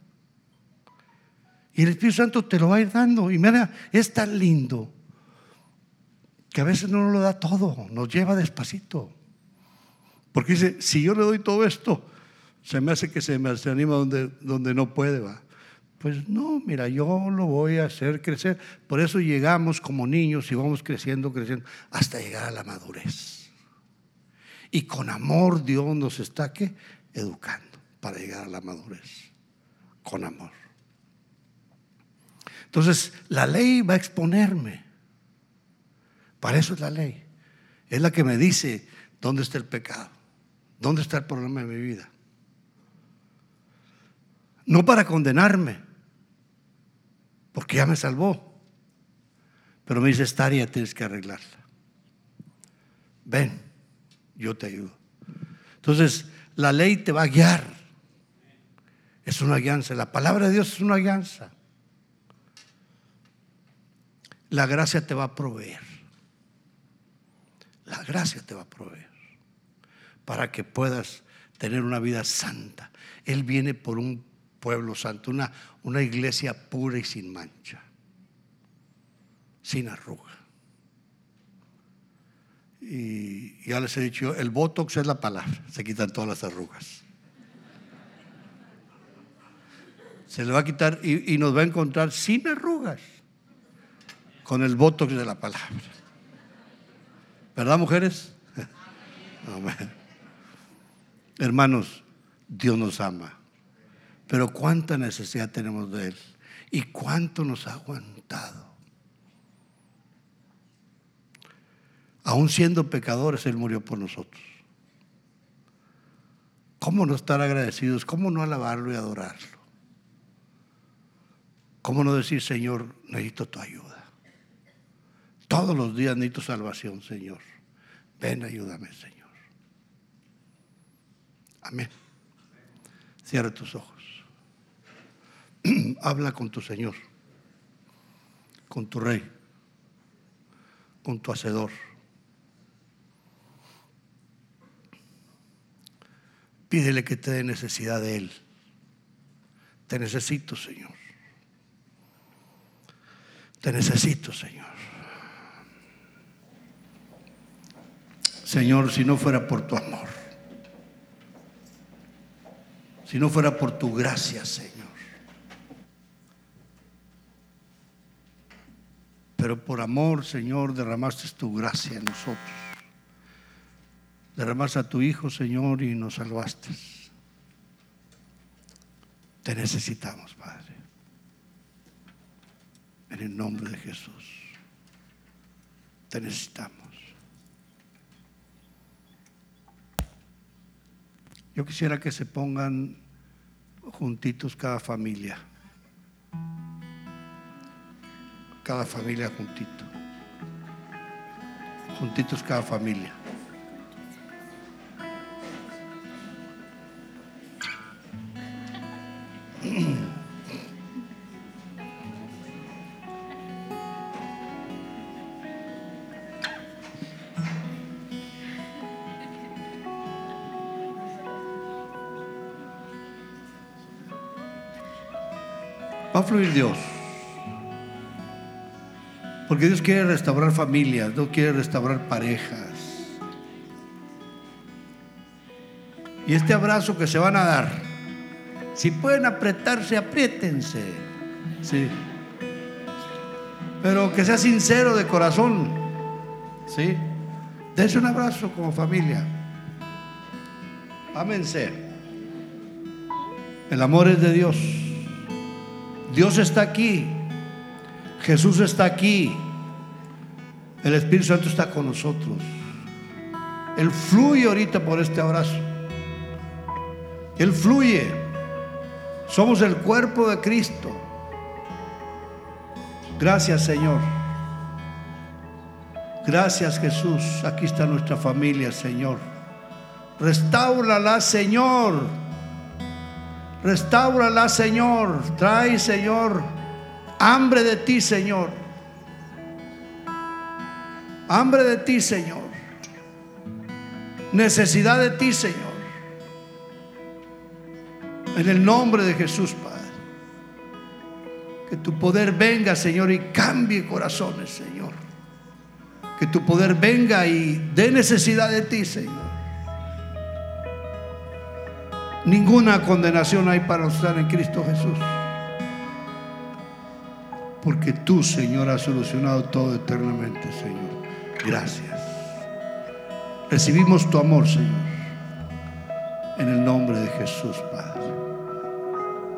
Y el Espíritu Santo te lo va a ir dando. Y mira, es tan lindo que a veces no nos lo da todo, nos lleva despacito. Porque dice, si yo le doy todo esto, se me hace que se me anima donde, donde no puede, va. Pues no, mira, yo lo voy a hacer crecer. Por eso llegamos como niños y vamos creciendo, creciendo, hasta llegar a la madurez. Y con amor Dios nos está ¿qué? educando para llegar a la madurez. Con amor. Entonces, la ley va a exponerme. Para eso es la ley. Es la que me dice dónde está el pecado, dónde está el problema de mi vida. No para condenarme, porque ya me salvó. Pero me dice, esta área tienes que arreglarla. Ven, yo te ayudo. Entonces, la ley te va a guiar. Es una guianza. La palabra de Dios es una guianza la gracia te va a proveer. La gracia te va a proveer para que puedas tener una vida santa. Él viene por un pueblo santo, una, una iglesia pura y sin mancha, sin arruga. Y ya les he dicho, el botox es la palabra, se quitan todas las arrugas. Se le va a quitar y, y nos va a encontrar sin arrugas con el voto de la palabra. ¿Verdad, mujeres? Hermanos, Dios nos ama. Pero cuánta necesidad tenemos de Él y cuánto nos ha aguantado. Aún siendo pecadores, Él murió por nosotros. ¿Cómo no estar agradecidos? ¿Cómo no alabarlo y adorarlo? ¿Cómo no decir, Señor, necesito tu ayuda? Todos los días necesito salvación, Señor. Ven, ayúdame, Señor. Amén. Cierra tus ojos. Habla con tu Señor, con tu Rey, con tu Hacedor. Pídele que te dé necesidad de Él. Te necesito, Señor. Te necesito, Señor. Señor, si no fuera por tu amor, si no fuera por tu gracia, Señor. Pero por amor, Señor, derramaste tu gracia en nosotros. Derramaste a tu Hijo, Señor, y nos salvaste. Te necesitamos, Padre. En el nombre de Jesús. Te necesitamos. Yo quisiera que se pongan juntitos cada familia. Cada familia juntito. Juntitos cada familia. a fluir Dios. Porque Dios quiere restaurar familias, Dios quiere restaurar parejas. Y este abrazo que se van a dar, si pueden apretarse, apriétense. Sí. Pero que sea sincero de corazón. ¿Sí? Dense un abrazo como familia. Ámense. El amor es de Dios. Dios está aquí. Jesús está aquí. El Espíritu Santo está con nosotros. Él fluye ahorita por este abrazo. Él fluye. Somos el cuerpo de Cristo. Gracias Señor. Gracias Jesús. Aquí está nuestra familia, Señor. Restáurala, Señor. Restáurala, Señor. Trae, Señor, hambre de ti, Señor. Hambre de ti, Señor. Necesidad de ti, Señor. En el nombre de Jesús, Padre. Que tu poder venga, Señor, y cambie corazones, Señor. Que tu poder venga y dé necesidad de ti, Señor. Ninguna condenación hay para estar en Cristo Jesús. Porque tú, Señor, has solucionado todo eternamente, Señor. Gracias. Recibimos tu amor, Señor. En el nombre de Jesús, Padre.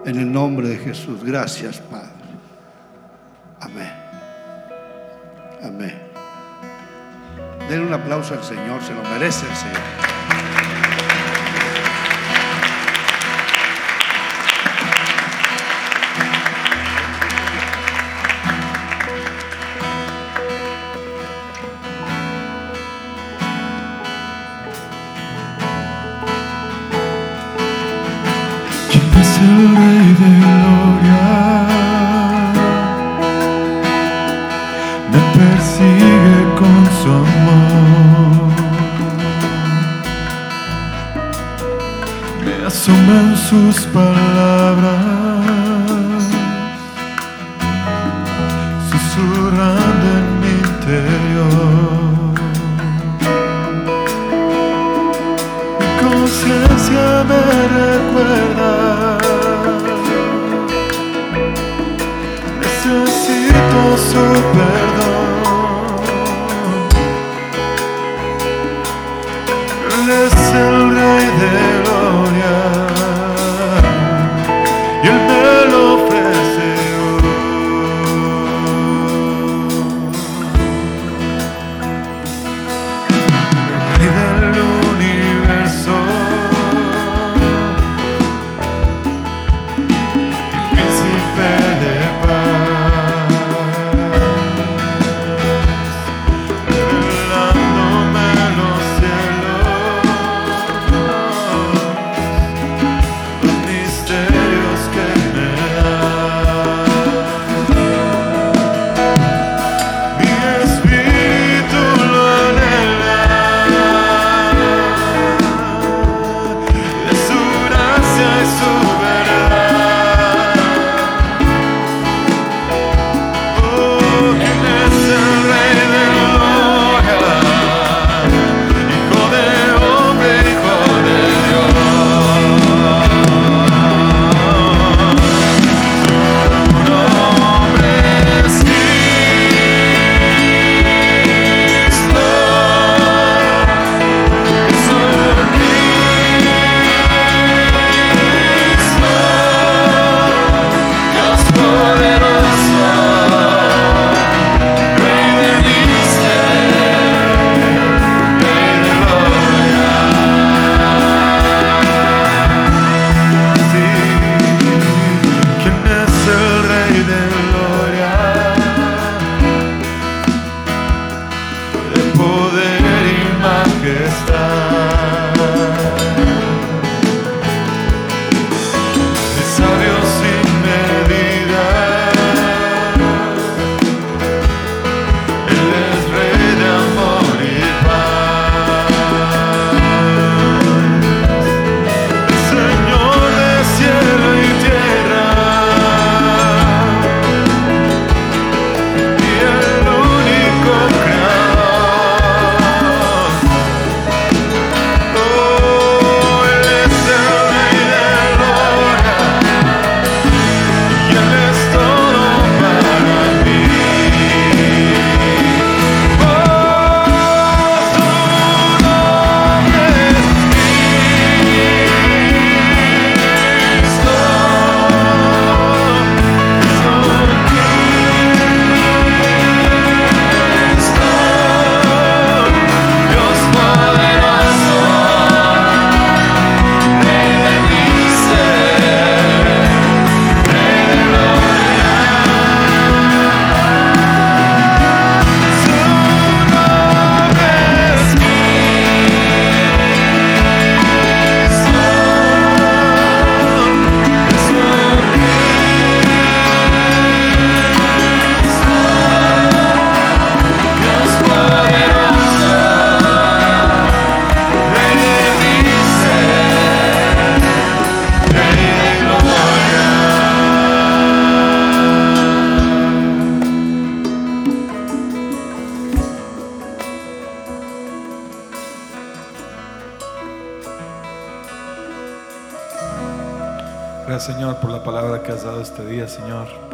En el nombre de Jesús. Gracias, Padre. Amén. Amén. Denle un aplauso al Señor, se lo merece el Señor. sus palabras.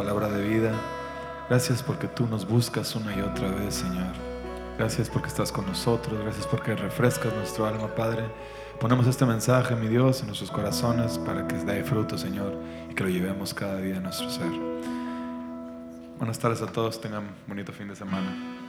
Palabra de vida. Gracias porque tú nos buscas una y otra vez, Señor. Gracias porque estás con nosotros, gracias porque refrescas nuestro alma, Padre. Ponemos este mensaje, mi Dios, en nuestros corazones para que dé fruto, Señor, y que lo llevemos cada día a nuestro ser. Buenas tardes a todos, tengan bonito fin de semana.